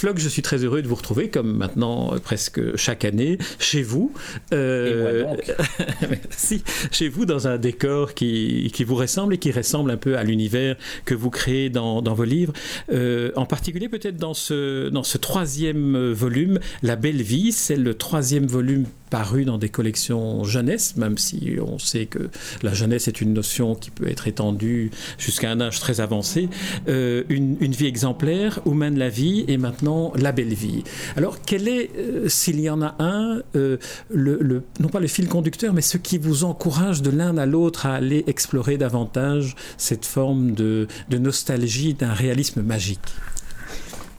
Flock, je suis très heureux de vous retrouver, comme maintenant euh, presque chaque année, chez vous. Euh, et moi donc. Merci. Chez vous, dans un décor qui, qui, vous ressemble et qui ressemble un peu à l'univers que vous créez dans, dans vos livres. Euh, en particulier, peut-être dans ce, dans ce troisième volume, La Belle Vie, c'est le troisième volume paru dans des collections jeunesse, même si on sait que la jeunesse est une notion qui peut être étendue jusqu'à un âge très avancé. Euh, une, une, vie exemplaire, où mène la vie, et maintenant la belle vie. Alors, quel est, euh, s'il y en a un, euh, le, non pas le fil conducteur, mais ce qui vous encourage de l'un à l'autre à aller explorer davantage cette forme de nostalgie, d'un réalisme magique?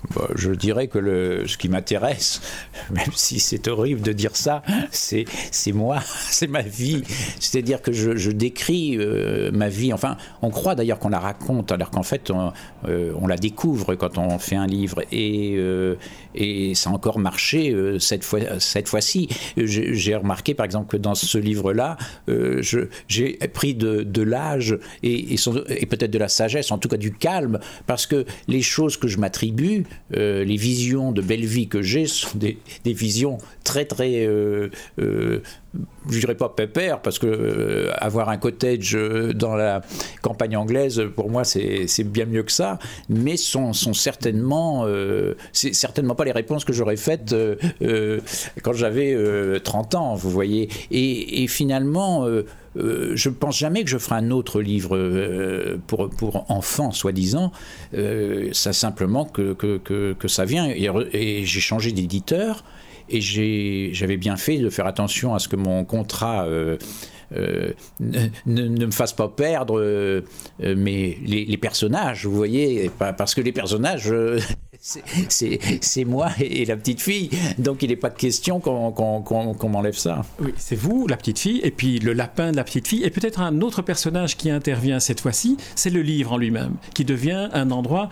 Bon, je dirais que le, ce qui m'intéresse, même si c'est horrible de dire ça, c'est moi, c'est ma vie. C'est-à-dire que je, décris euh, ma vie. Enfin, on croit d'ailleurs qu'on la raconte, alors qu'en fait, on, euh, la découvre quand on fait un livre. Et, euh, et ça a encore marché euh, cette fois cette fois-ci. J'ai remarqué, par exemple, que dans ce livre-là, euh, j'ai pris de, l'âge et, peut-être de la sagesse, en tout cas du calme, parce que les choses que je m'attribue, euh, les visions de belle vie que j'ai sont des, visions très très je dirais pas pépère parce que euh, avoir un cottage dans la campagne anglaise pour moi c'est bien mieux que ça mais sont, sont certainement euh, certainement pas les réponses que j'aurais faites euh, quand j'avais 30 ans vous voyez et, finalement euh, je ne pense jamais que je ferai un autre livre euh, pour, pour enfants, soi-disant. Euh, c'est simplement que, que, que, ça vient. Et j'ai changé d'éditeur. Et j'avais bien fait de faire attention à ce que mon contrat euh, euh, ne, me fasse pas perdre euh, mais les, personnages, vous voyez, parce que les personnages, c'est moi et la petite fille, donc il n'est pas de question qu'on qu qu m'enlève ça. Oui, c'est vous, la petite fille, et puis le lapin de la petite fille, et peut-être un autre personnage qui intervient cette fois-ci, c'est le livre en lui-même, qui devient un endroit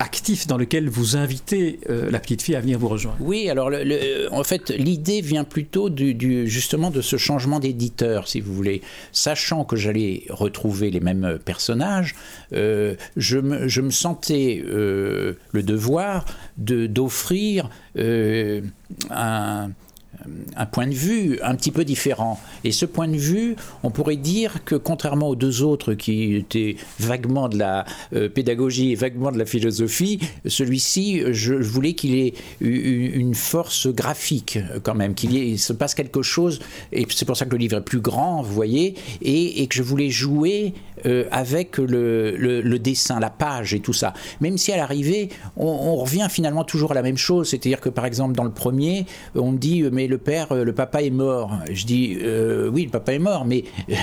actif dans lequel vous invitez euh, la petite fille à venir vous rejoindre. Oui, alors le, en fait, l'idée vient plutôt du, justement de ce changement d'éditeur, si vous voulez. Sachant que j'allais retrouver les mêmes personnages, euh, je, me, je, me, sentais euh, le devoir d'offrir euh, un un point de vue un petit peu différent. Et ce point de vue, on pourrait dire que contrairement aux deux autres qui étaient vaguement de la euh, pédagogie et vaguement de la philosophie, celui-ci, je, voulais qu'il ait une force graphique quand même, qu'il se passe quelque chose, et c'est pour ça que le livre est plus grand, vous voyez, et que je voulais jouer euh, avec le, le, le, dessin, la page et tout ça. Même si à l'arrivée, on, on, revient finalement toujours à la même chose, c'est-à-dire que par exemple dans le premier, on dit mais le père, le papa est mort. Je dis euh, oui, le papa est mort, mais euh,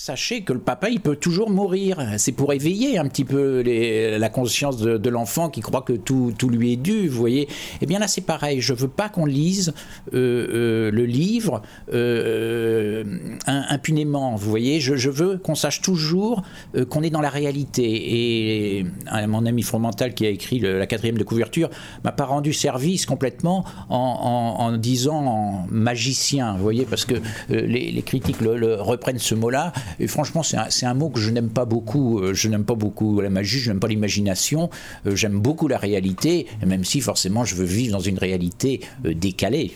sachez que le papa, il peut toujours mourir. C'est pour éveiller un petit peu la conscience de, l'enfant qui croit que tout, tout, lui est dû, vous voyez. Eh bien là, c'est pareil. Je veux pas qu'on lise euh, euh, le livre euh, impunément, vous voyez. Je, veux qu'on sache toujours qu'on est dans la réalité. Et mon ami Fromental qui a écrit la quatrième de couverture m'a pas rendu service complètement en, en, disant en magicien, vous voyez, parce que les, critiques reprennent ce mot-là et franchement, c'est un, mot que je n'aime pas beaucoup. Je n'aime pas beaucoup la magie, je n'aime pas l'imagination. J'aime beaucoup la réalité, même si forcément je veux vivre dans une réalité décalée.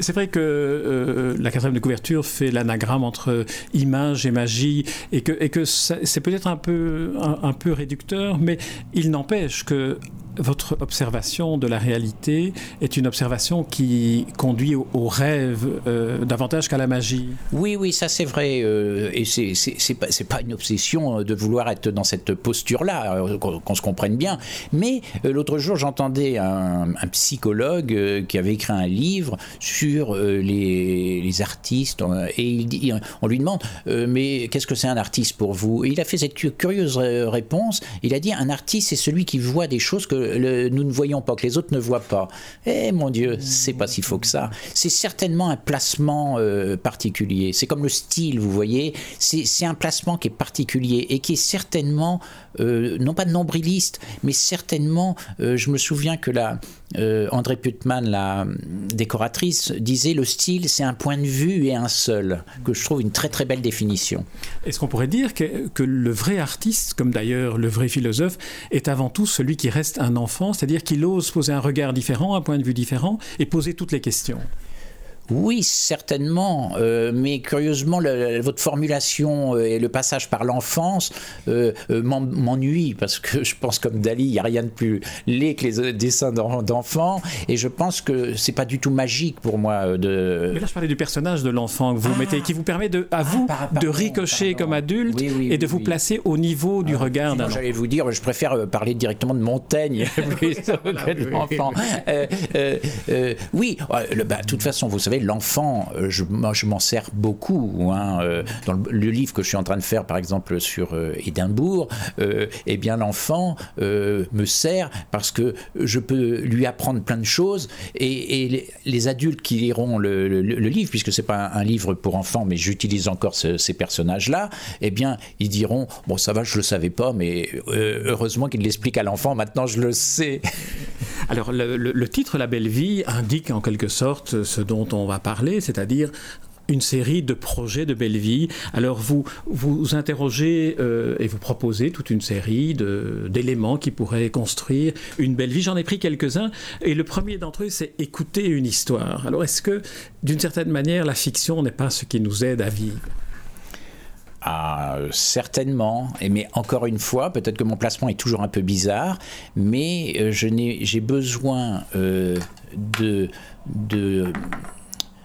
C'est vrai que euh, la quatrième de couverture fait l'anagramme entre image et magie et que, c'est peut-être un peu, un, un peu réducteur, mais il n'empêche que votre observation de la réalité est une observation qui conduit au, rêve euh, davantage qu'à la magie. Oui, oui, ça c'est vrai. Euh, et c'est pas, pas une obsession de vouloir être dans cette posture-là, euh, qu'on qu se comprenne bien. Mais euh, l'autre jour, j'entendais un, psychologue euh, qui avait écrit un livre sur euh, les, les, artistes. Et il on lui demande, mais qu'est-ce que c'est un artiste pour vous? Et Il a fait cette curieuse réponse. Il a dit, un artiste, c'est celui qui voit des choses que nous ne voyons pas, que les autres ne voient pas. Eh mon Dieu, c'est pas si faux que ça. C'est certainement un placement euh, particulier. C'est comme le style, vous voyez. C'est un placement qui est particulier et qui est certainement, euh, non pas nombriliste, mais certainement, euh, je me souviens que la, André Putman, la décoratrice, disait le style, c'est un point de vue et un seul, que je trouve une très très belle définition. Est-ce qu'on pourrait dire que, que le vrai artiste, comme d'ailleurs le vrai philosophe, est avant tout celui qui reste un c'est-à-dire qu'il ose poser un regard différent, un point de vue différent et poser toutes les questions oui, certainement, euh, mais curieusement, votre formulation euh, et le passage par l'enfance euh, m'ennuie parce que je pense comme Dali, il n'y a rien de plus laid que les dessins d'enfants, et je pense que c'est pas du tout magique pour moi de. Mais là, je parlais du personnage de l'enfant que vous ah. mettez, qui vous permet de, à vous ah, de ricocher comme adulte et de vous placer au niveau du ah, regard d'un. J'allais vous dire, je préfère parler directement de Montaigne plutôt que de l'enfant. oui, bah, de toute façon, vous savez l'enfant, euh, je, je m'en sers beaucoup. Hein, euh, dans le, livre que je suis en train de faire, par exemple, sur euh, Édimbourg, eh bien, l'enfant me sert parce que je peux lui apprendre plein de choses et, les, adultes qui liront le, livre, puisque c'est pas un, livre pour enfants, mais j'utilise encore ces personnages-là, eh bien, ils diront Bon, ça va, je le savais pas, mais heureusement qu'il l'explique à l'enfant, maintenant je le sais. Alors, le, titre La Belle Vie indique en quelque sorte ce dont on va parler, c'est-à-dire une série de projets de belle vie. Alors vous vous interrogez euh, et vous proposez toute une série d'éléments qui pourraient construire une belle vie. J'en ai pris quelques-uns et le premier d'entre eux c'est écouter une histoire. Alors est-ce que d'une certaine manière la fiction n'est pas ce qui nous aide à vivre? Ah, certainement. Mais encore une fois, peut-être que mon placement est toujours un peu bizarre, mais euh, j'ai besoin euh, de, de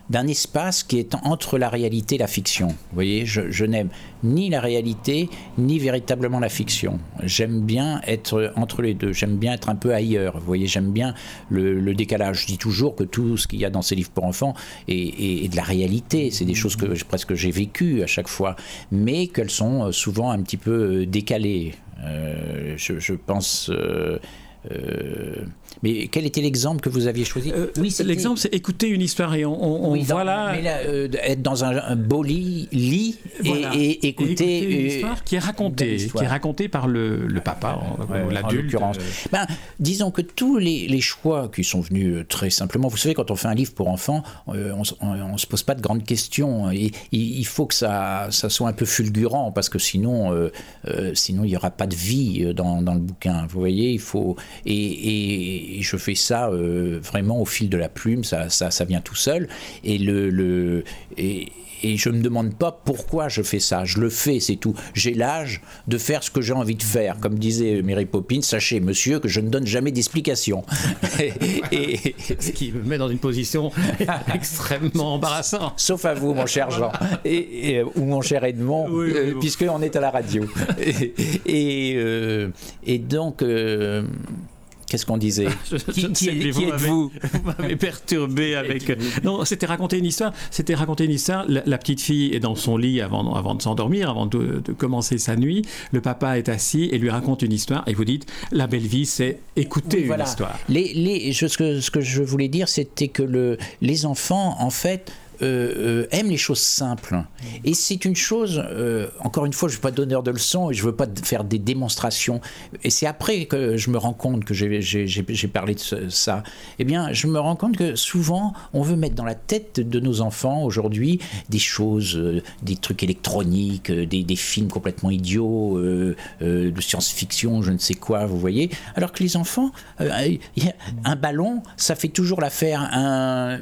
d'un espace qui est entre la réalité et la fiction. Vous voyez, je, n'aime ni la réalité, ni véritablement la fiction. J'aime bien être entre les deux, j'aime bien être un peu ailleurs. Vous voyez, j'aime bien le, décalage. Je dis toujours que tout ce qu'il y a dans ces livres pour enfants est, de la réalité. C'est des choses que presque j'ai vécues à chaque fois, mais qu'elles sont souvent un petit peu euh, décalées. Euh, je, pense... Euh, mais quel était l'exemple que vous aviez choisi? Euh, Oui, L'exemple, c'est écouter une histoire et on, on, voit là... Mais là euh, être dans un, beau lit, et, écouter, une histoire qui est racontée, qui est racontée par le, le papa, ou l'adulte. Ben, disons que tous les, les, choix qui sont venus euh, très simplement, vous savez, quand on fait un livre pour enfants, on ne se pose pas de grandes questions. Et, il faut que ça, ça soit un peu fulgurant, parce que sinon, sinon il n'y aura pas de vie dans, dans, le bouquin. Vous voyez, il faut... et je fais ça euh, vraiment au fil de la plume, ça, vient tout seul. Et, le, et je ne me demande pas pourquoi je fais ça. Je le fais, c'est tout. J'ai l'âge de faire ce que j'ai envie de faire. Comme disait Mary Poppins, sachez, monsieur, que je ne donne jamais d'explication. et, Ce qui me met dans une position extrêmement embarrassante. Sauf à vous, mon cher Jean, et, ou mon cher Edmond, euh, puisqu'on est à la radio. et, euh, donc. Qu'est-ce qu'on disait Qui, qui, êtes-vous Vous m'avez perturbé avec. Non, c'était raconter une histoire. C'était raconter une histoire. La, petite fille est dans son lit avant, avant de s'endormir, avant de, commencer sa nuit. Le papa est assis et lui raconte une histoire. Et vous dites la belle vie, c'est écouter une histoire. Les, les, ce, que, ce que je voulais dire, c'était que le, les enfants, en fait, euh, euh, aime les choses simples. Et c'est une chose, euh, encore une fois, je ne veux pas donner de leçons et je ne veux pas faire des démonstrations. Et c'est après que je me rends compte que j'ai parlé de ça. Eh bien, je me rends compte que souvent, on veut mettre dans la tête de nos enfants aujourd'hui des choses, des trucs électroniques, des, films complètement idiots, de science-fiction, je ne sais quoi, vous voyez. Alors que les enfants, un ballon, ça fait toujours l'affaire, un,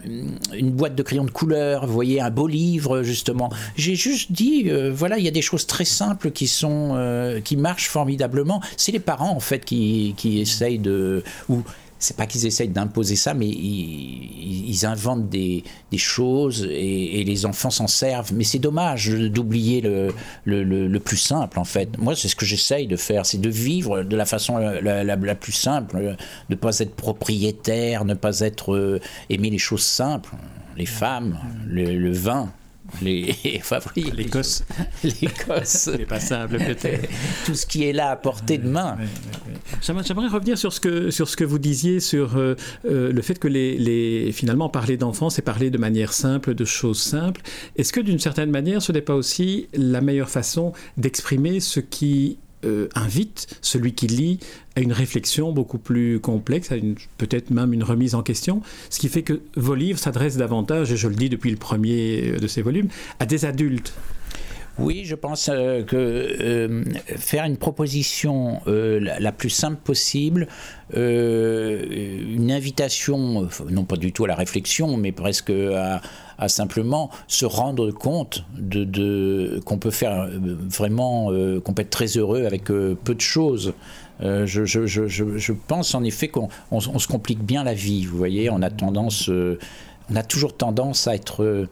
une boîte de crayons de couleur vous voyez, un beau livre, justement. J'ai juste dit, euh, voilà, il y a des choses très simples qui sont, euh, qui marchent formidablement. C'est les parents, en fait, qui, qui essayent de, ou c'est pas qu'ils essayent d'imposer ça, mais ils, inventent des, des choses et, les enfants s'en servent. Mais c'est dommage d'oublier le, le, le, plus simple, en fait. Moi, c'est ce que j'essaye de faire, c'est de vivre de la façon la, la, plus simple, de ne pas être propriétaire, ne pas être euh, aimer les choses simples les femmes, le, vin, les favoris. L'Écosse. L'Écosse. C'est pas simple peut-être. Tout ce qui est là à portée de main. J'aimerais revenir sur ce que, sur ce que vous disiez sur euh, euh, le fait que les, les finalement parler d'enfants, c'est parler de manière simple, de choses simples. Est-ce que d'une certaine manière, ce n'est pas aussi la meilleure façon d'exprimer ce qui euh, invite celui qui lit à une réflexion beaucoup plus complexe, à peut-être même une remise en question, ce qui fait que vos livres s'adressent davantage, et je le dis depuis le premier de ces volumes, à des adultes. Oui, je pense euh, que euh, faire une proposition euh, la, plus simple possible, une invitation, non pas du tout à la réflexion, mais presque à, simplement se rendre compte de, qu'on peut faire vraiment, qu'on peut être très heureux avec peu de choses. Je, pense en effet qu'on se complique bien la vie. Vous voyez, on a tendance, on a toujours tendance à être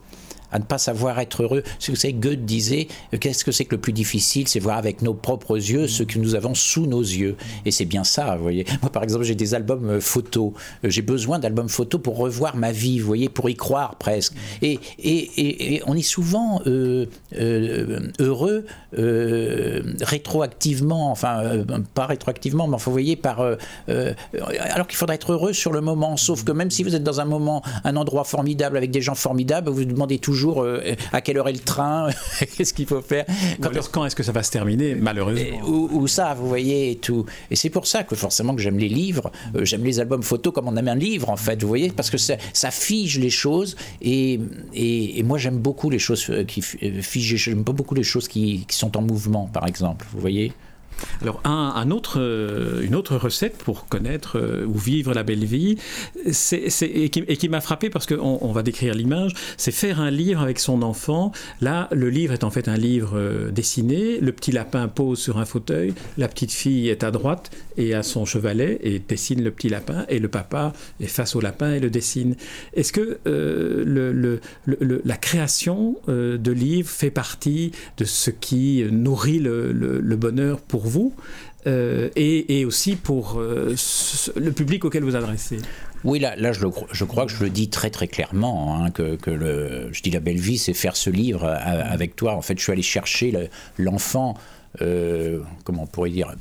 à ne pas savoir être heureux. Que c'est Goethe disait, euh, qu'est-ce que c'est que le plus difficile C'est voir avec nos propres yeux ce que nous avons sous nos yeux. Et c'est bien ça, vous voyez. Moi, par exemple, j'ai des albums euh, photos. Euh, j'ai besoin d'albums photos pour revoir ma vie, vous voyez, pour y croire presque. Et, et, et, on est souvent heureux rétroactivement, enfin, pas rétroactivement, mais enfin, vous voyez, par, alors qu'il faudrait être heureux sur le moment. Sauf que même si vous êtes dans un moment, un endroit formidable avec des gens formidables, vous vous demandez toujours euh, à quelle heure est le train, qu'est-ce qu'il faut faire. Quand, est-ce que ça va se terminer, malheureusement ou, ça, vous voyez, et tout. Et c'est pour ça que forcément que j'aime les livres, euh, j'aime les albums photos comme on aime un livre, en fait, vous voyez, parce que ça, ça fige les choses. Et, et, moi, j'aime beaucoup les choses euh, qui figent, j'aime pas beaucoup les choses qui, qui sont en mouvement, par exemple, vous voyez. Alors, euh, une autre recette pour connaître euh, ou vivre la belle vie, et qui, m'a frappé parce qu'on on va décrire l'image, c'est faire un livre avec son enfant. Là, le livre est en fait un livre euh, dessiné. Le petit lapin pose sur un fauteuil, la petite fille est à droite et à son chevalet et dessine le petit lapin, et le papa est face au lapin et le dessine. Est-ce que la création de livres fait partie de ce qui nourrit le, bonheur pour vous euh, et, aussi pour euh, le public auquel vous adressez oui, là, là je, je, crois que je le dis très très clairement, hein, que, que, le, je dis la belle vie, c'est faire ce livre euh, avec toi. En fait, je suis allé chercher l'enfant, comment on pourrait dire,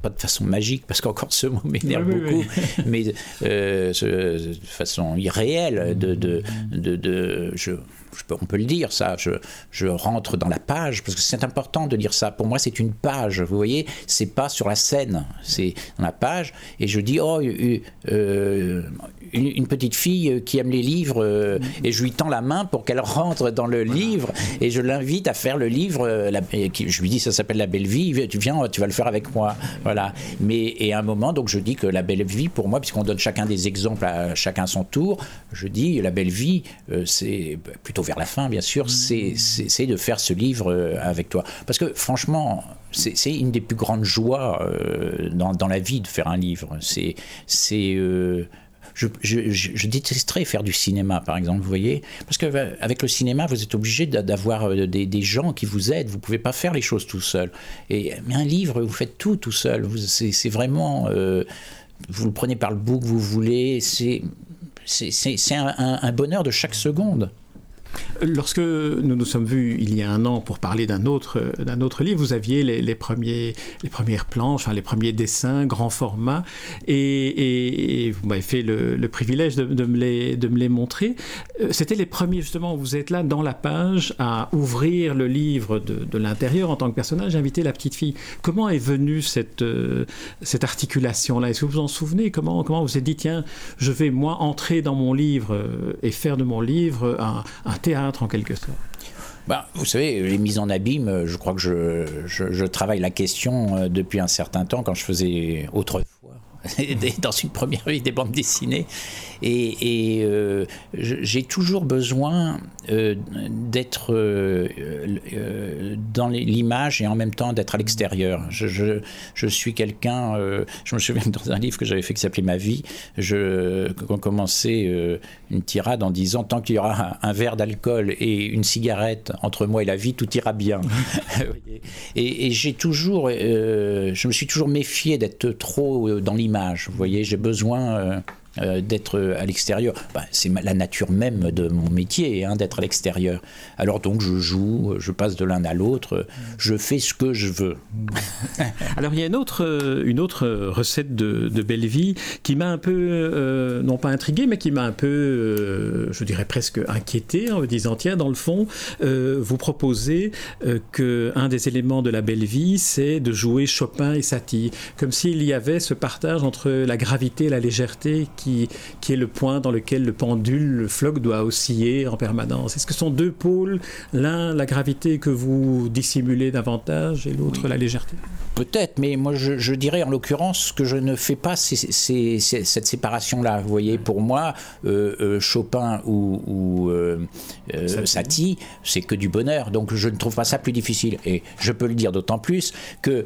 pas de façon magique, parce qu'encore ce mot m'énerve beaucoup, mais de façon irréelle, de, de, de, de je, on peut le dire, ça, je, rentre dans la page, parce que c'est important de dire ça. Pour moi, c'est une page, vous voyez, c'est pas sur la scène, c'est dans la page, et je dis, oh, euh, euh, une, petite fille qui aime les livres, euh, et je lui tends la main pour qu'elle rentre dans le livre, et je l'invite à faire le livre, je lui dis, ça s'appelle La Belle Vie, tu viens, tu vas le faire avec moi, voilà. Mais, et à un moment, donc je dis que La Belle Vie, pour moi, puisqu'on donne chacun des exemples à chacun son tour, je dis, La Belle Vie, c'est plutôt vers la fin, bien sûr, c'est de faire ce livre euh, avec toi. Parce que franchement, c'est une des plus grandes joies euh, dans, la vie de faire un livre. C'est euh, je, je, détesterais faire du cinéma, par exemple, vous voyez, parce qu'avec le cinéma, vous êtes obligé d'avoir des, gens qui vous aident. Vous pouvez pas faire les choses tout seul. Et mais un livre, vous faites tout tout seul. C'est vraiment, vous le prenez par le bout que vous voulez. C'est c'est un, un bonheur de chaque seconde. Lorsque nous nous sommes vus il y a un an pour parler d'un autre, d'un autre livre, vous aviez les, premiers, les premières planches, les premiers dessins, grand format, et, vous m'avez fait le, privilège de, me les, de me les montrer. Euh, c'était les premiers, justement, où vous êtes là dans la page à ouvrir le livre de, l'intérieur en tant que personnage, inviter la petite fille. Comment est venue cette, euh, cette articulation-là? Est-ce que vous vous en souvenez? Comment, comment vous êtes dit, tiens, je vais moi entrer dans mon livre euh, et faire de mon livre un, un théâtre en quelque sorte. Bah, vous savez, les mises en abîme, je crois que je, je travaille la question euh, depuis un certain temps quand je faisais autrefois dans une première vie des bandes dessinées. Et, euh, j'ai toujours besoin euh, d'être euh, dans l'image et en même temps d'être à l'extérieur. Je, je, suis quelqu'un, je me souviens dans un livre que j'avais fait qui s'appelait Ma vie, je commençais une tirade en disant tant qu'il y aura un, verre d'alcool et une cigarette entre moi et la vie, tout ira bien. et, et j'ai toujours, je me suis toujours méfié d'être trop dans l'image. Vous voyez, j'ai besoin d'être à l'extérieur. Ben, c'est la nature même de mon métier, hein, d'être à l'extérieur. Alors donc je joue, je passe de l'un à l'autre, je fais ce que je veux. Alors il y a une autre, une autre recette de, de belle vie qui m'a un peu, non pas intrigué, mais qui m'a un peu, je dirais presque inquiété en me disant, tiens, dans le fond, vous proposez que un des éléments de la belle vie, c'est de jouer Chopin et Satie, comme s'il y avait ce partage entre la gravité et la légèreté qui est le point dans lequel le pendule, le floc doit osciller en permanence. Est-ce que ce sont deux pôles, l'un la gravité que vous dissimulez davantage et l'autre la légèreté? Peut-être, mais moi je, dirais en l'occurrence que je ne fais pas cette séparation-là. Vous voyez, pour moi, euh, euh, Chopin ou, euh, Satie, c'est que du bonheur. Donc je ne trouve pas ça plus difficile. Et je peux le dire d'autant plus que,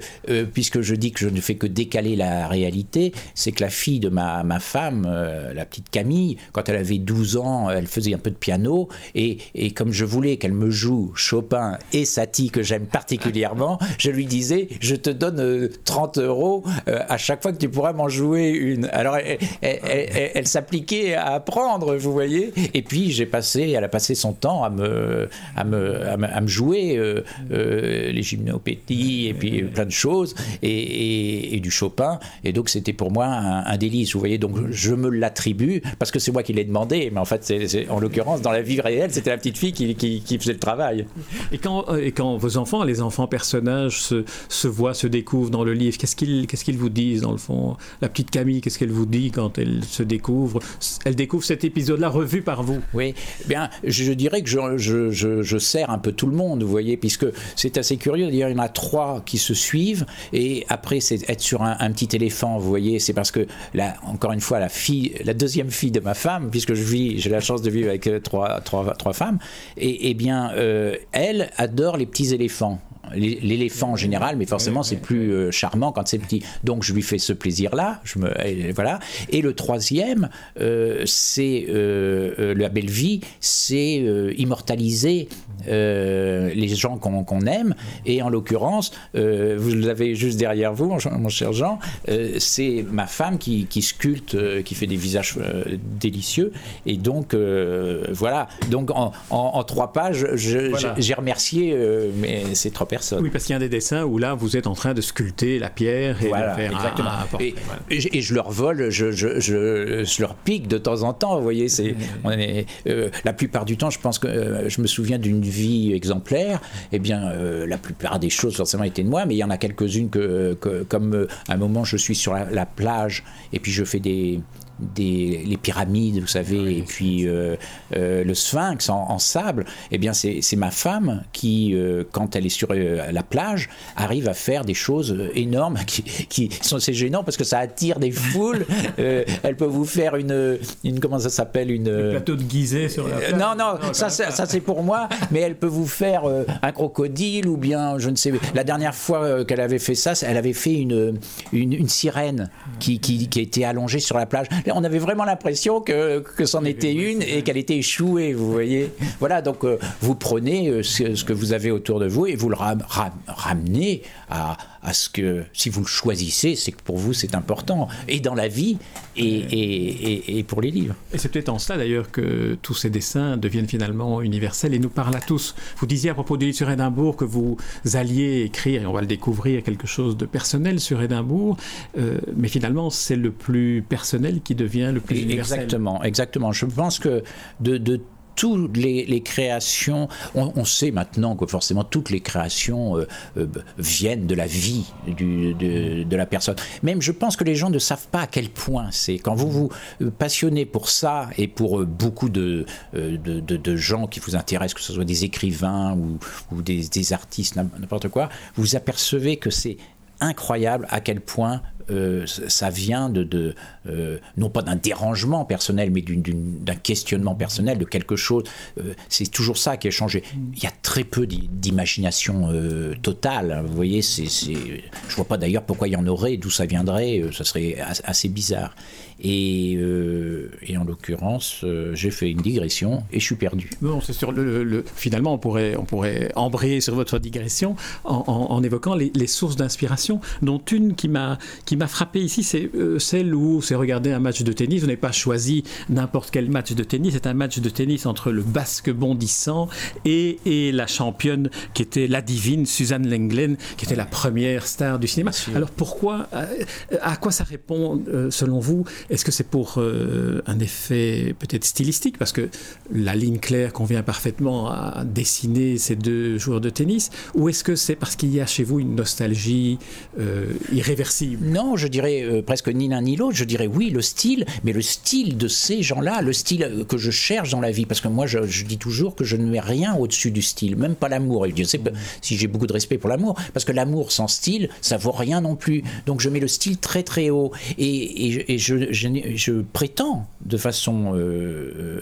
puisque je dis que je ne fais que décaler la réalité, c'est que la fille de ma, ma femme, la petite Camille, quand elle avait 12 ans, elle faisait un peu de piano. Et, et comme je voulais qu'elle me joue Chopin et Satie, que j'aime particulièrement, je lui disais, je te donne 30 euh, euros euh, à chaque fois que tu pourras m'en jouer une. Alors, elle, s'appliquait à apprendre, vous voyez. Et puis, j'ai passé, elle a passé son temps à me, à me, à me, jouer euh, les gymnopédies et puis plein de choses, et, du Chopin. Et donc, c'était pour moi un, délice, vous voyez. Donc, je me l'attribue parce que c'est moi qui l'ai demandé, mais en fait, c'est, en l'occurrence, dans la vie réelle, c'était la petite fille qui, qui, faisait le travail. Et quand, et quand vos enfants, les enfants personnages, se, se voient, se découvre dans le livre Qu'est-ce qu'ils qu'est-ce qu'ils vous disent dans le fond? La petite Camille, qu'est-ce qu'elle vous dit quand elle se découvre? Elle découvre cet épisode-là revu par vous. Oui, bien, je dirais que je, je, je, sers un peu tout le monde, vous voyez, puisque c'est assez curieux. D'ailleurs, il y en a trois qui se suivent, et après, c'est être sur un, petit éléphant, vous voyez, c'est parce que, là, encore une fois, la fille, la deuxième fille de ma femme, puisque je vis, j'ai la chance de vivre avec trois, trois, trois femmes, et, et bien, euh, elle adore les petits éléphants l'éléphant en général, mais forcément c'est plus euh, charmant quand c'est petit. Donc je lui fais ce plaisir-là. Je me voilà. Et le troisième, euh, c'est la belle vie, c'est immortaliser les gens qu'on aime. Et en l'occurrence, vous l'avez juste derrière vous, mon, cher Jean, c'est ma femme qui, sculpte, qui fait des visages délicieux. Et donc voilà. Donc en, trois pages, j'ai remercié mais ces trois personnes. Oui, parce qu'il y a des dessins où là, vous êtes en train de sculpter la pierre et de faire exactement. et, je leur vole, je, je, je, leur pique de temps en temps. Vous voyez, c'est euh, la plupart du temps, je pense que euh, je me souviens d'une vie exemplaire. Eh bien, euh, la plupart des choses forcément étaient de moi, mais il y en a quelques-unes que, comme à un moment, je suis sur la plage et puis je fais des des, les pyramides, vous savez, et puis euh, euh, le sphinx en, sable, eh bien c'est ma femme qui, euh, quand elle est sur la plage, arrive à faire des choses énormes qui, qui sont assez gênants parce que ça attire des foules. elle peut vous faire une, une comment ça s'appelle une un plateau de Gizeh sur la plage. non non, ça, ça, c'est pour moi, mais elle peut vous faire un crocodile ou bien je ne sais. La dernière fois qu'elle avait fait ça, elle avait fait une une, une sirène qui, qui, qui était allongée sur la plage on avait vraiment l'impression que, que c'en était une et qu'elle était échouée, vous voyez. Voilà, donc euh, vous prenez euh, ce, que vous avez autour de vous et vous le ramenez à, à, ce que, si vous le choisissez, c'est que pour vous c'est important, et dans la vie et, et, et, pour les livres. Et c'est peut-être en cela d'ailleurs que tous ces dessins deviennent finalement universels et nous parlent à tous. Vous disiez à propos du livre sur Édimbourg que vous alliez écrire, et on va le découvrir, quelque chose de personnel sur Édimbourg, euh, mais finalement c'est le plus personnel qui devient le plus universel. Exactement, exactement. Je pense que de, de toutes les, créations, on, sait maintenant que forcément toutes les créations euh, euh, viennent de la vie de, la personne. Même je pense que les gens ne savent pas à quel point c'est. Quand vous vous euh, passionnez pour ça et pour beaucoup de, de, gens qui vous intéressent, que ce soit des écrivains ou, des artistes, n'importe quoi, vous apercevez que c'est incroyable à quel point euh, ça vient de, euh, non pas d'un dérangement personnel, mais d'un questionnement personnel, de quelque chose. Euh, c'est toujours ça qui a changé. Il y a très peu d'imagination totale. Vous voyez, c'est, je vois pas d'ailleurs pourquoi il y en aurait, d'où ça viendrait. ça serait assez bizarre. Et, et en l'occurrence, j'ai fait une digression et je suis perdu. Bon, c'est sur le, finalement, on pourrait, on pourrait embrayer sur votre digression en, en, évoquant les, les sources d'inspiration, dont une qui m'a qui m'a frappé ici, c'est celle où c'est regarder un match de tennis. Vous n'avez pas choisi n'importe quel match de tennis. C'est un match de tennis entre le basque bondissant et, et la championne qui était la divine Suzanne Lenglen, qui était la première star du cinéma. Alors pourquoi, à quoi ça répond selon vous Est-ce que c'est pour un effet peut-être stylistique? Parce que la ligne claire convient parfaitement à dessiner ces deux joueurs de tennis Ou est-ce que c'est parce qu'il y a chez vous une nostalgie euh, irréversible? Non, je dirais euh, presque ni l'un ni l'autre. Je dirais oui, le style, mais le style de ces gens-là, le style que je cherche dans la vie. Parce que moi, je, dis toujours que je ne mets rien au-dessus du style, même pas l'amour. Et je sais si j'ai beaucoup de respect pour l'amour, parce que l'amour sans style, ça vaut rien non plus. Donc je mets le style très très haut. Et, je, prétends de façon euh,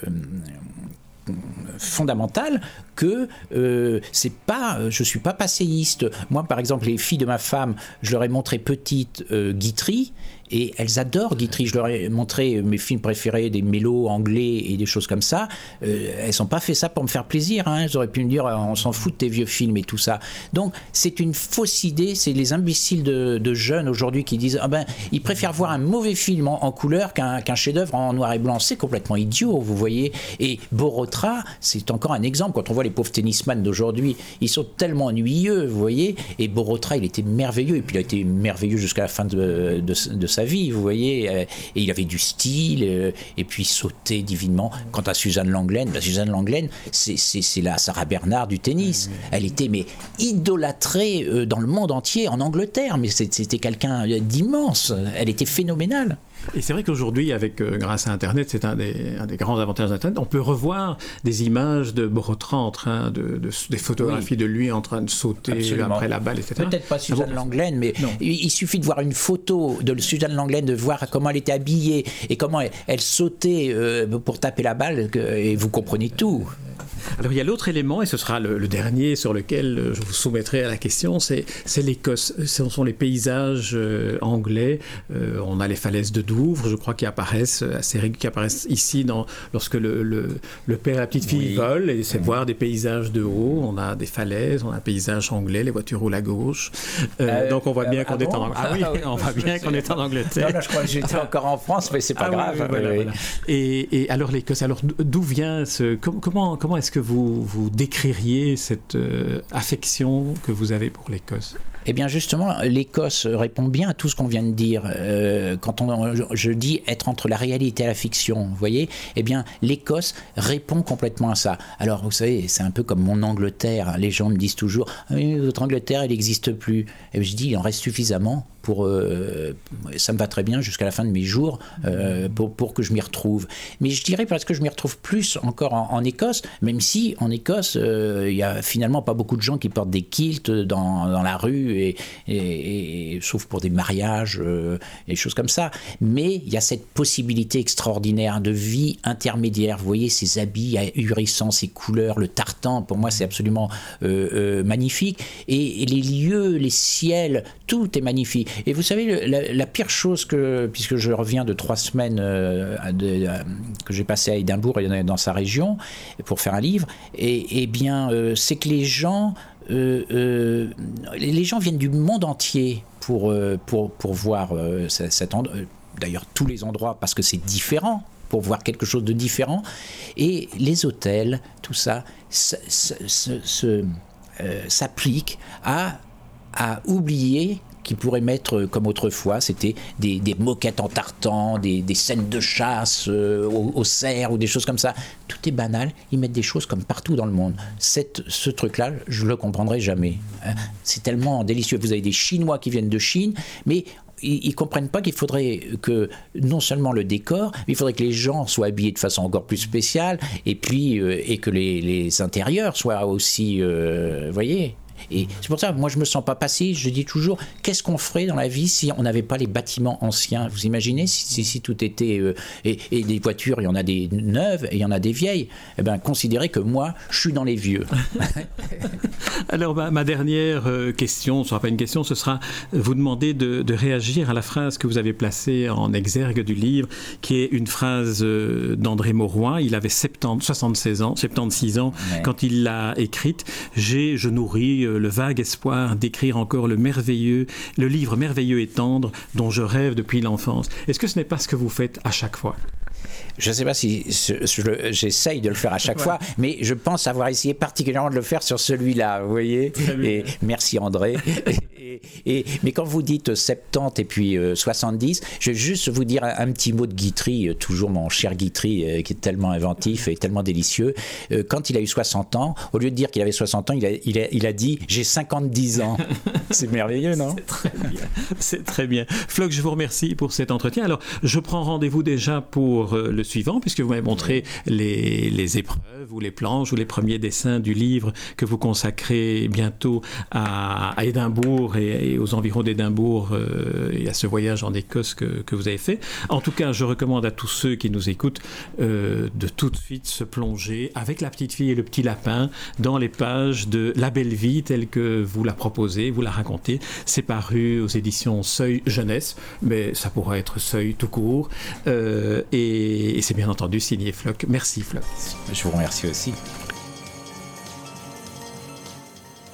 fondamentale que euh, c'est pas, je suis pas passéiste. Moi, par exemple, les filles de ma femme, je leur ai montré petite euh, Guitry et elles adorent Guitry. Je leur ai montré mes films préférés, des mélos anglais et des choses comme ça. Euh, elles n'ont pas fait ça pour me faire plaisir. Hein. Elles auraient pu me dire on s'en fout de tes vieux films et tout ça. Donc c'est une fausse idée. C'est les imbéciles de, jeunes aujourd'hui qui disent ah ben ils préfèrent voir un mauvais film en, couleur qu'un chef-d'œuvre en noir et blanc. C'est complètement idiot, vous voyez. Et Borotra, c'est encore un exemple. Quand on voit les pauvres tennisman d'aujourd'hui, ils sont tellement ennuyeux, vous voyez. Et Borotra, il était merveilleux. Et puis il a été merveilleux jusqu'à la fin de, de sa vie, vous voyez. Euh, et il avait du style, euh, et puis sautait divinement. Quant à Suzanne Langlaine, bah, Suzanne Langlaine, c'est la Sarah Bernard du tennis. Elle était mais idolâtrée euh, dans le monde entier, en Angleterre, mais c'était quelqu'un d'immense. Elle était phénoménale. Et c'est vrai qu'aujourd'hui, avec euh, grâce à Internet, c'est un des, un des, grands avantages d'Internet, on peut revoir des images de Borotran en train de, des photographies de lui en train de sauter après la balle, etc. Peut-être pas Suzanne ah Langlaine, mais il, suffit de voir une photo de Suzanne Langlaine, de voir comment elle était habillée et comment elle, sautait euh, pour taper la balle, et vous comprenez tout. Alors il y a l'autre élément, et ce sera le, dernier sur lequel euh, je vous soumettrai à la question, c'est l'Écosse. Ce sont les paysages euh, anglais. On a les falaises de Douvres, je crois, qui apparaissent assez qui apparaissent ici dans, lorsque le, le, père et la petite fille volent, et c'est voir des paysages de haut. On a des falaises, on a un paysage anglais, les voitures roulent à gauche. donc on voit bien qu'on est en Angleterre. Ah, oui, on voit bien qu'on est en Angleterre. Non, je crois que j'étais encore en France, mais c'est pas ah grave. Et, et, alors l'Écosse, alors d'où vient ce comment comment est-ce que vous, vous décririez cette euh, affection que vous avez pour l'Écosse? Eh bien justement, l'Écosse répond bien à tout ce qu'on vient de dire. Euh, quand on, je dis être entre la réalité et la fiction, vous voyez, eh bien l'Écosse répond complètement à ça. Alors vous savez, c'est un peu comme mon Angleterre. Les gens me disent toujours, ah votre Angleterre, elle n'existe plus. Et je dis, il en reste suffisamment pour, euh, ça me va très bien jusqu'à la fin de mes jours euh, pour, pour, que je m'y retrouve. Mais je dirais parce que je m'y retrouve plus encore en, Écosse, même si en Écosse, euh, il y a finalement pas beaucoup de gens qui portent des kilts dans, dans la rue, et, et, sauf pour des mariages, des choses comme ça. Mais il y a cette possibilité extraordinaire de vie intermédiaire. Vous voyez ces habits ahurissants, ces couleurs, le tartan, pour moi c'est absolument magnifique. Et, et les lieux, les ciels, tout est magnifique. Et vous savez, la, pire chose que, puisque je reviens de trois semaines euh, que j'ai passé à Édimbourg et dans sa région pour faire un livre, et, et bien, euh, c'est que les gens, euh, les gens viennent du monde entier pour, pour, pour voir cet endroit. D'ailleurs, tous les endroits, parce que c'est différent pour voir quelque chose de différent. Et les hôtels, tout ça, s'applique à, à oublier qui pourrait mettre euh, comme autrefois, c'était des, moquettes en tartan, des, scènes de chasse euh, au, cerf ou des choses comme ça. Tout est banal, ils mettent des choses comme partout dans le monde. Ce truc-là, je le comprendrai jamais. Hein. C'est tellement délicieux. Vous avez des Chinois qui viennent de Chine, mais ils, ne comprennent pas qu'il faudrait que non seulement le décor, mais il faudrait que les gens soient habillés de façon encore plus spéciale, et puis euh, et que les, les, intérieurs soient aussi, vous voyez, et c'est pour ça, moi, je me sens pas passé. Je dis toujours, qu'est-ce qu'on ferait dans la vie si on n'avait pas les bâtiments anciens? Vous imaginez si, si, tout était euh, et, des voitures, il y en a des neuves et il y en a des vieilles. Eh bien, considérez que moi, je suis dans les vieux. Alors, ma, dernière euh, question, ce sera pas une question, ce sera vous demander de, réagir à la phrase que vous avez placée en exergue du livre, qui est une phrase euh, d'André Mauroy. Il avait 70, 76 ans, 76 ans quand il l'a écrite. J'ai, je nourris le, vague espoir d'écrire encore le merveilleux, le livre merveilleux et tendre dont je rêve depuis l'enfance. Est-ce que ce n'est pas ce que vous faites à chaque fois? Je ne sais pas si j'essaye de le faire à chaque fois, mais je pense avoir essayé particulièrement de le faire sur celui-là, vous voyez? Et merci André. Et, mais quand vous dites 70 et puis 70, euh, je vais juste vous dire un, petit mot de Guitry, euh, toujours mon cher Guitry, euh, qui est tellement inventif et tellement délicieux. quand il a eu 60 ans, au lieu de dire qu'il avait 60 ans, il a, il a, il a dit j'ai 50 ans. C'est merveilleux, non? C'est très bien. C'est très bien. Floc, je vous remercie pour cet entretien. Alors, je prends rendez-vous déjà pour le suivant, puisque vous m'avez montré les, les, épreuves ou les planches ou les premiers dessins du livre que vous consacrez bientôt à, à Édimbourg et aux environs d'Édimbourg euh, et à ce voyage en Écosse que, vous avez fait. En tout cas, je recommande à tous ceux qui nous écoutent euh, de tout de suite se plonger avec la petite fille et le petit lapin dans les pages de La Belle Vie telle que vous la proposez, vous la racontez. C'est paru aux éditions Seuil Jeunesse, mais ça pourrait être Seuil tout court. Euh, et, et c'est bien entendu signé Floc. Merci Floc. Je vous remercie aussi.